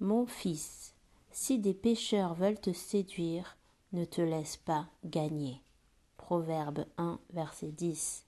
Mon fils, si des pécheurs veulent te séduire, ne te laisse pas gagner. Proverbe 1, verset 10.